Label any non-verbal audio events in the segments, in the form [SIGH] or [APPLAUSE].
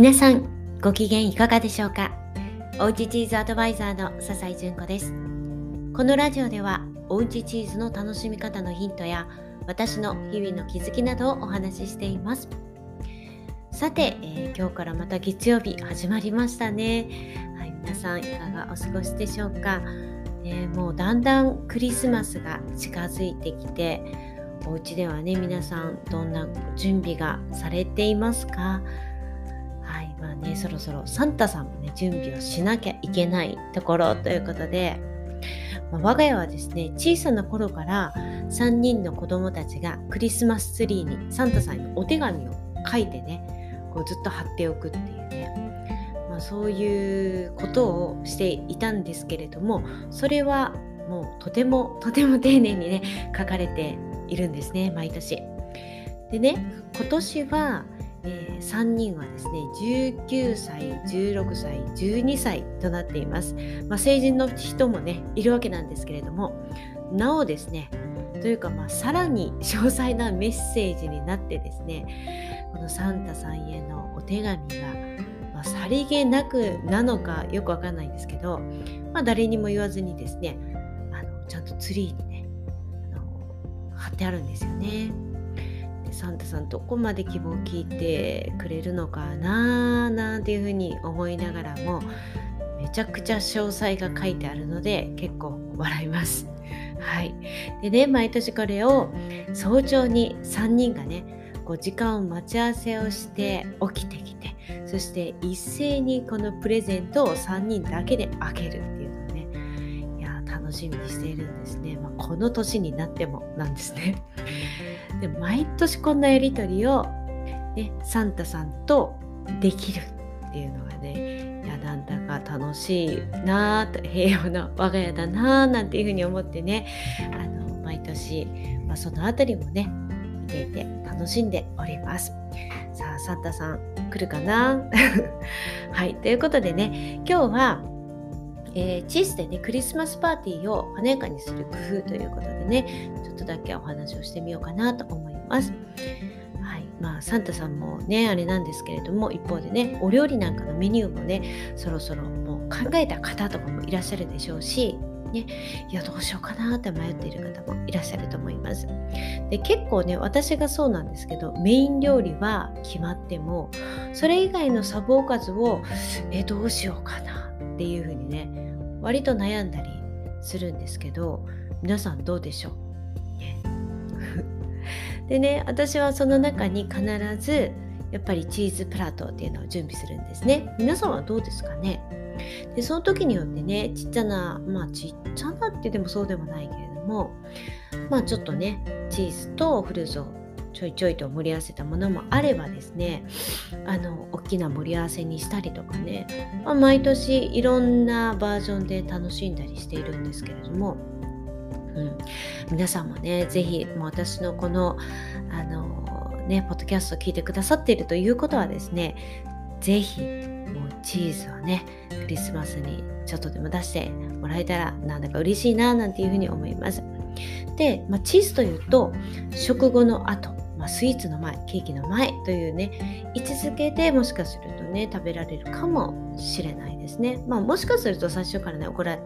皆さんご機嫌いかがでしょうか？おうちチーズアドバイザーの笹井純子です。このラジオではおうちチーズの楽しみ方のヒントや私の日々の気づきなどをお話ししています。さて、えー、今日からまた月曜日始まりましたね、はい、皆さんいかがお過ごしでしょうか、ね、もうだんだんクリスマスが近づいてきてお家ではね皆さんどんな準備がされていますか？まあねそろそろサンタさんもね準備をしなきゃいけないところということで、まあ、我が家はですね小さな頃から3人の子供たちがクリスマスツリーにサンタさんにお手紙を書いてねこうずっと貼っておくっていうね、まあ、そういうことをしていたんですけれどもそれはもうとてもとても丁寧にね書かれているんですね毎年。でね今年はえー、3人はですね19歳16歳12歳となっています、まあ、成人の人もねいるわけなんですけれどもなおですねというかまあさらに詳細なメッセージになってですねこのサンタさんへのお手紙が、まあ、さりげなくなのかよくわかんないんですけど、まあ、誰にも言わずにですねあのちゃんとツリーにねあの貼ってあるんですよね。サンタさんどこまで希望を聞いてくれるのかななんていうふうに思いながらもめちゃくちゃ詳細が書いてあるので結構笑います。[LAUGHS] はい。でね、毎年これを早朝に3人がね、こう時間を待ち合わせをして起きてきて、そして一斉にこのプレゼントを3人だけで開けるっていうのをね、いや、楽しみにしているんですね。まあ、この年になってもなんですね。で毎年こんなやり取りを、ね、サンタさんとできるっていうのがねいやなんだか楽しいなと平和な我が家だなあなんていうふうに思ってねあの毎年、まあ、その辺りもね見ていて楽しんでおります。さあサンタさん来るかな？[LAUGHS] はいということでね今日はえー、チーズでねクリスマスパーティーを華やかにする工夫ということでねちょっとだけお話をしてみようかなと思います。はいまあ、サンタさんもねあれなんですけれども一方でねお料理なんかのメニューもねそろそろもう考えた方とかもいらっしゃるでしょうしね、いやどうしようかなって迷っている方もいらっしゃると思います。で結構ね私がそうなんですけどメイン料理は決まってもそれ以外のサブおかずをえどうしようかなっていうふうにね割と悩んだりするんですけど皆さんどうでしょう、[LAUGHS] でね私はその中に必ずやっぱりチーズプラートっていうのを準備するんですね。皆さんはどうですかね？でその時によってねちっちゃなまあちっちゃなってでもそうでもないけれどもまあちょっとねチーズとフルーツをちょいちょいと盛り合わせたものもあればですねあの大きな盛り合わせにしたりとかね、まあ、毎年いろんなバージョンで楽しんだりしているんですけれども、うん、皆さんもね是非私のこのあのねポッドキャストを聞いてくださっているということはですね是非チーズをねクリスマスにちょっとでも出してもらえたらなんだか嬉しいななんていうふうに思います。で、まあ、チーズというと食後の後まあ、スイーツの前ケーキの前というね位置づけでもしかするとね食べられるかもしれないですね。まあ、もしかすると最初からね置ら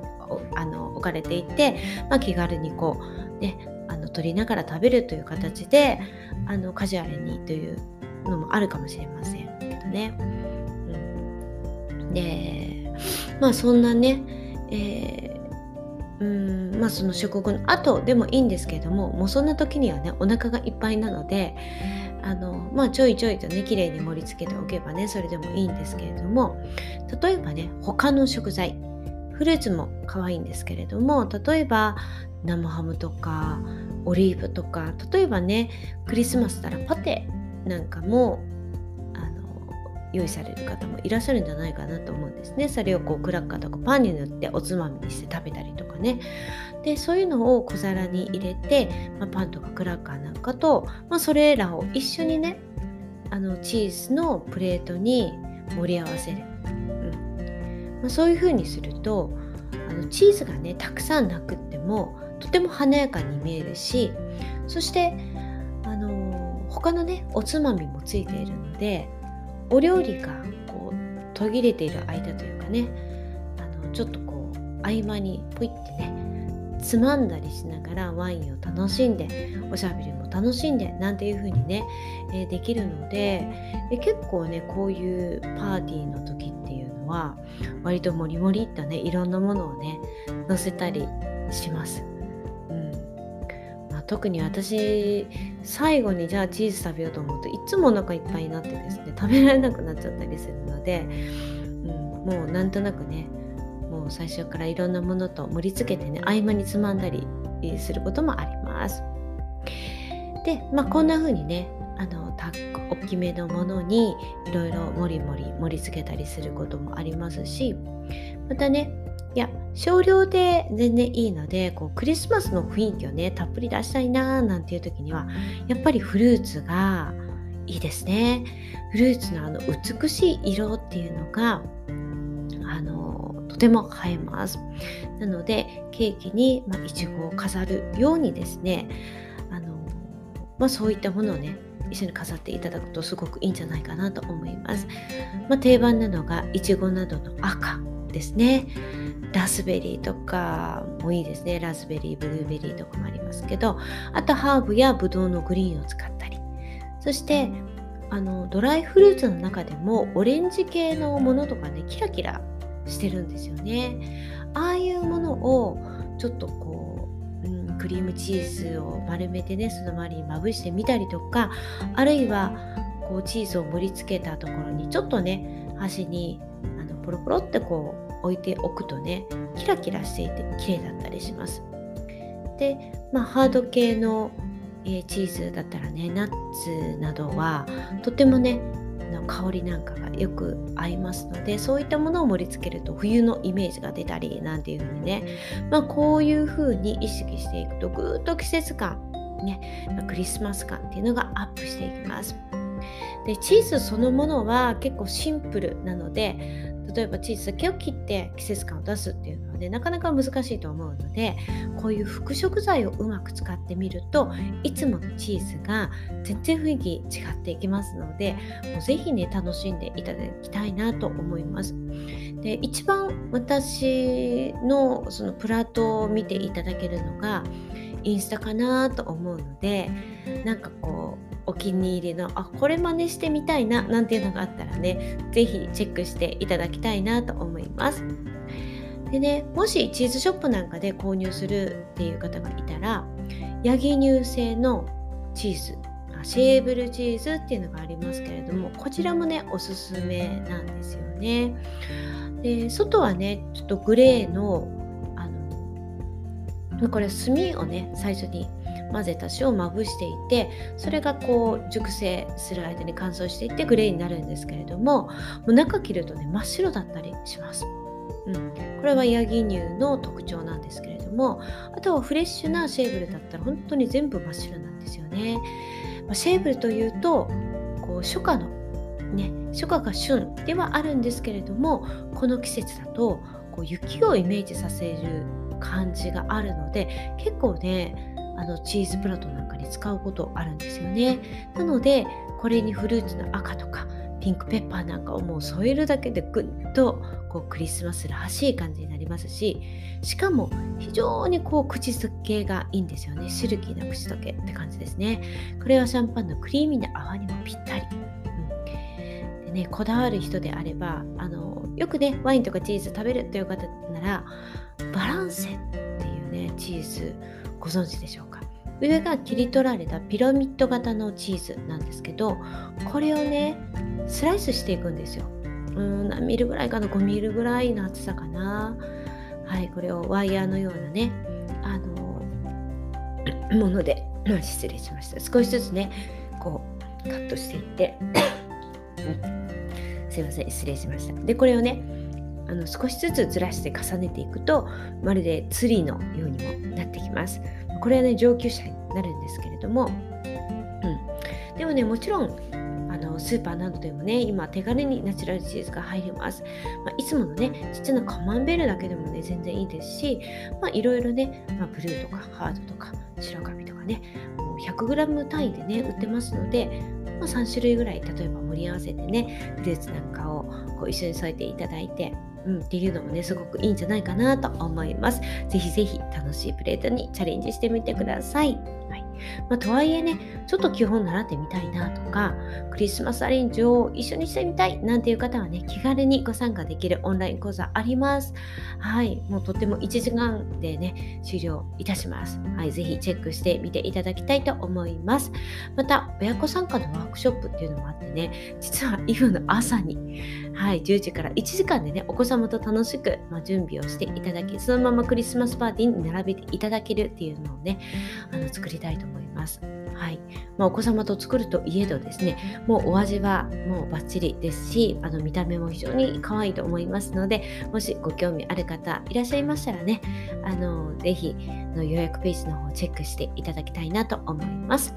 あの置かれていて、まあ、気軽にこうねあの取りながら食べるという形であのカジュアルにというのもあるかもしれませんけどね。うん、でまあそんなね、えーうんまあその食後の後でもいいんですけれどももうそんな時にはねお腹がいっぱいなのであのまあちょいちょいとね綺麗に盛り付けておけばねそれでもいいんですけれども例えばね他の食材フルーツも可愛いんですけれども例えば生ハムとかオリーブとか例えばねクリスマスならパテなんかも用意される方もいらっしゃるんじゃないかなと思うんですね。それをこうクラッカーとかパンに塗っておつまみにして食べたりとかね。でそういうのを小皿に入れて、まあ、パンとかクラッカーなんかと、まあ、それらを一緒にねあのチーズのプレートに盛り合わせる。うんまあ、そういう風にするとあのチーズがねたくさんなくってもとても華やかに見えるしそしてあの他のねおつまみもついているのでお料理がこう途切れている間というかねあのちょっとこう合間にポイってねつまんだりしながらワインを楽しんでおしゃべりも楽しんでなんていう風にね、え、できるので、え結構ねこういうパーティーの時っていうのは割とモリモリっとねいろんなものをね載せたりします。うんまあ、特に私最後にじゃあチーズ食べようと思うといつもお腹いっぱいになってですね食べられなくなっちゃったりするので、うん、もうなんとなくねもう最初からいろんなものと盛り付けてね合間につまんだりすることもあります。で、まあ、こんな風にねあのタッ大きめのものにいろいろもりもり盛り付けたりすることもありますしまたねいや少量で全然いいのでこうクリスマスの雰囲気をねたっぷり出したいなーなんていう時にはやっぱりフルーツがいいですね。フルーツのあの美しい色っていうのがあのとても映えます。なのでケーキにいちごを飾るようにですねあの、まあ、そういったものをね一緒に飾っていただくとすごくいいんじゃないかなと思います、まあ、定番なのがいちごなどの赤。ですね。ラズベリーとかもいいですね。ラズベリーブルーベリーとかもありますけどあとハーブやブドウのグリーンを使ったり。そしてあのドライフルーツの中でもオレンジ系のものとかねキラキラしてるんですよね。ああいうものをちょっとこう、うん、クリームチーズを丸めてねその周りにまぶしてみたりとかあるいはこうチーズを盛り付けたところにちょっとね端にあのポロポロってこう置いておくとねキラキラしていて綺麗だったりします。で、まあ、ハード系の、えー、チーズだったらねナッツなどはとてもねの香りなんかがよく合いますのでそういったものを盛り付けると冬のイメージが出たりなんていう風にね、まあ、こういう風に意識していくとぐっと季節感ね、まあ、クリスマス感っていうのがアップしていきます。でチーズそのものは結構シンプルなので例えばチーズだけを切って季節感を出すっていうのはねなかなか難しいと思うのでこういう副食材をうまく使ってみるといつものチーズが全然雰囲気違っていきますのでもうぜひね楽しんでいただきたいなと思います。で一番私のそのプラットを見ていただけるのがインスタかなと思うのでなんかこうお気に入りのあこれ真似してみたいななんていうのがあったらね是非チェックしていただきたいなと思います。でねもしチーズショップなんかで購入するっていう方がいたらヤギ乳製のチーズシェーブルチーズっていうのがありますけれどもこちらもねおすすめなんですよね。で外はねちょっとグレーのこれ炭をね最初に混ぜた塩をまぶしていてそれがこう熟成する間に乾燥していってグレーになるんですけれどももう中切るとね真っ白だったりします。うん、これはヤギ乳の特徴なんですけれどもあとはフレッシュなシェーブルだったら本当に全部真っ白なんですよね。まあ、シェーブルというとこう初夏のね初夏が旬ではあるんですけれどもこの季節だとこう雪をイメージさせる感じがあるので結構ねあのチーズプラトなんかに使うことあるんですよね。なのでこれにフルーツの赤とかピンクペッパーなんかをもう添えるだけでぐっとこうクリスマスらしい感じになりますししかも非常にこう口づけがいいんですよね。シルキーな口溶けって感じですね。これはシャンパンのクリーミーな泡にもぴったり、ねこだわる人であればあのよくねワインとかチーズ食べるという方ならバランセっていうねチーズご存知でしょうか？上が切り取られたピラミッド型のチーズなんですけどこれをねスライスしていくんですよ。うん何ミリぐらいかな？5ミリぐらいの厚さかな？はいこれをワイヤーのようなねあの [COUGHS] もので失礼しました。少しずつねこうカットしていってすいません失礼しました。でこれをねあの少しずつずらして重ねていくとまるでツリーのようにもなってきます。これはね上級者になるんですけれども、うん、でもねもちろんあのスーパーなどでもね今手軽にナチュラルチーズが入ります、まあ、いつものねちっちゃなカマンベールだけでもね全然いいですしまあいろいろね、まあ、ブルーとかハードとか白髪とかね 100g 単位でね売ってますのでまあ、3種類ぐらい例えば盛り合わせてねフルーツなんかをこう一緒に添えていただいてうん、っていうのもねすごくいいんじゃないかなと思います。ぜひぜひ楽しいプレートにチャレンジしてみてください。まあ、とはいえねちょっと基本習ってみたいなとかクリスマスアレンジを一緒にしてみたいなんていう方はね気軽にご参加できるオンライン講座あります。はいもうとっても1時間でね終了いたします。はいぜひチェックしてみていただきたいと思います。また親子参加のワークショップっていうのもあってね実は今の朝にはい10時から1時間でねお子様と楽しく、まあ、準備をしていただきそのままクリスマスパーティーに並べていただけるっていうのをねあの作りたいと思います。思いますはいまあ、お子様と作るといえどですねもうお味はもうバッチリですしあの見た目も非常に可愛いと思いますのでもしご興味ある方いらっしゃいましたらねあのぜひの予約ページの方をチェックしていただきたいなと思います。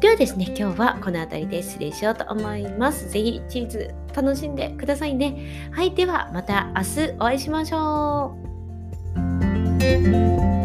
ではですね、今日はこの辺りで失礼しようと思います。ぜひチーズ楽しんでくださいね。はい、ではまた明日お会いしましょう。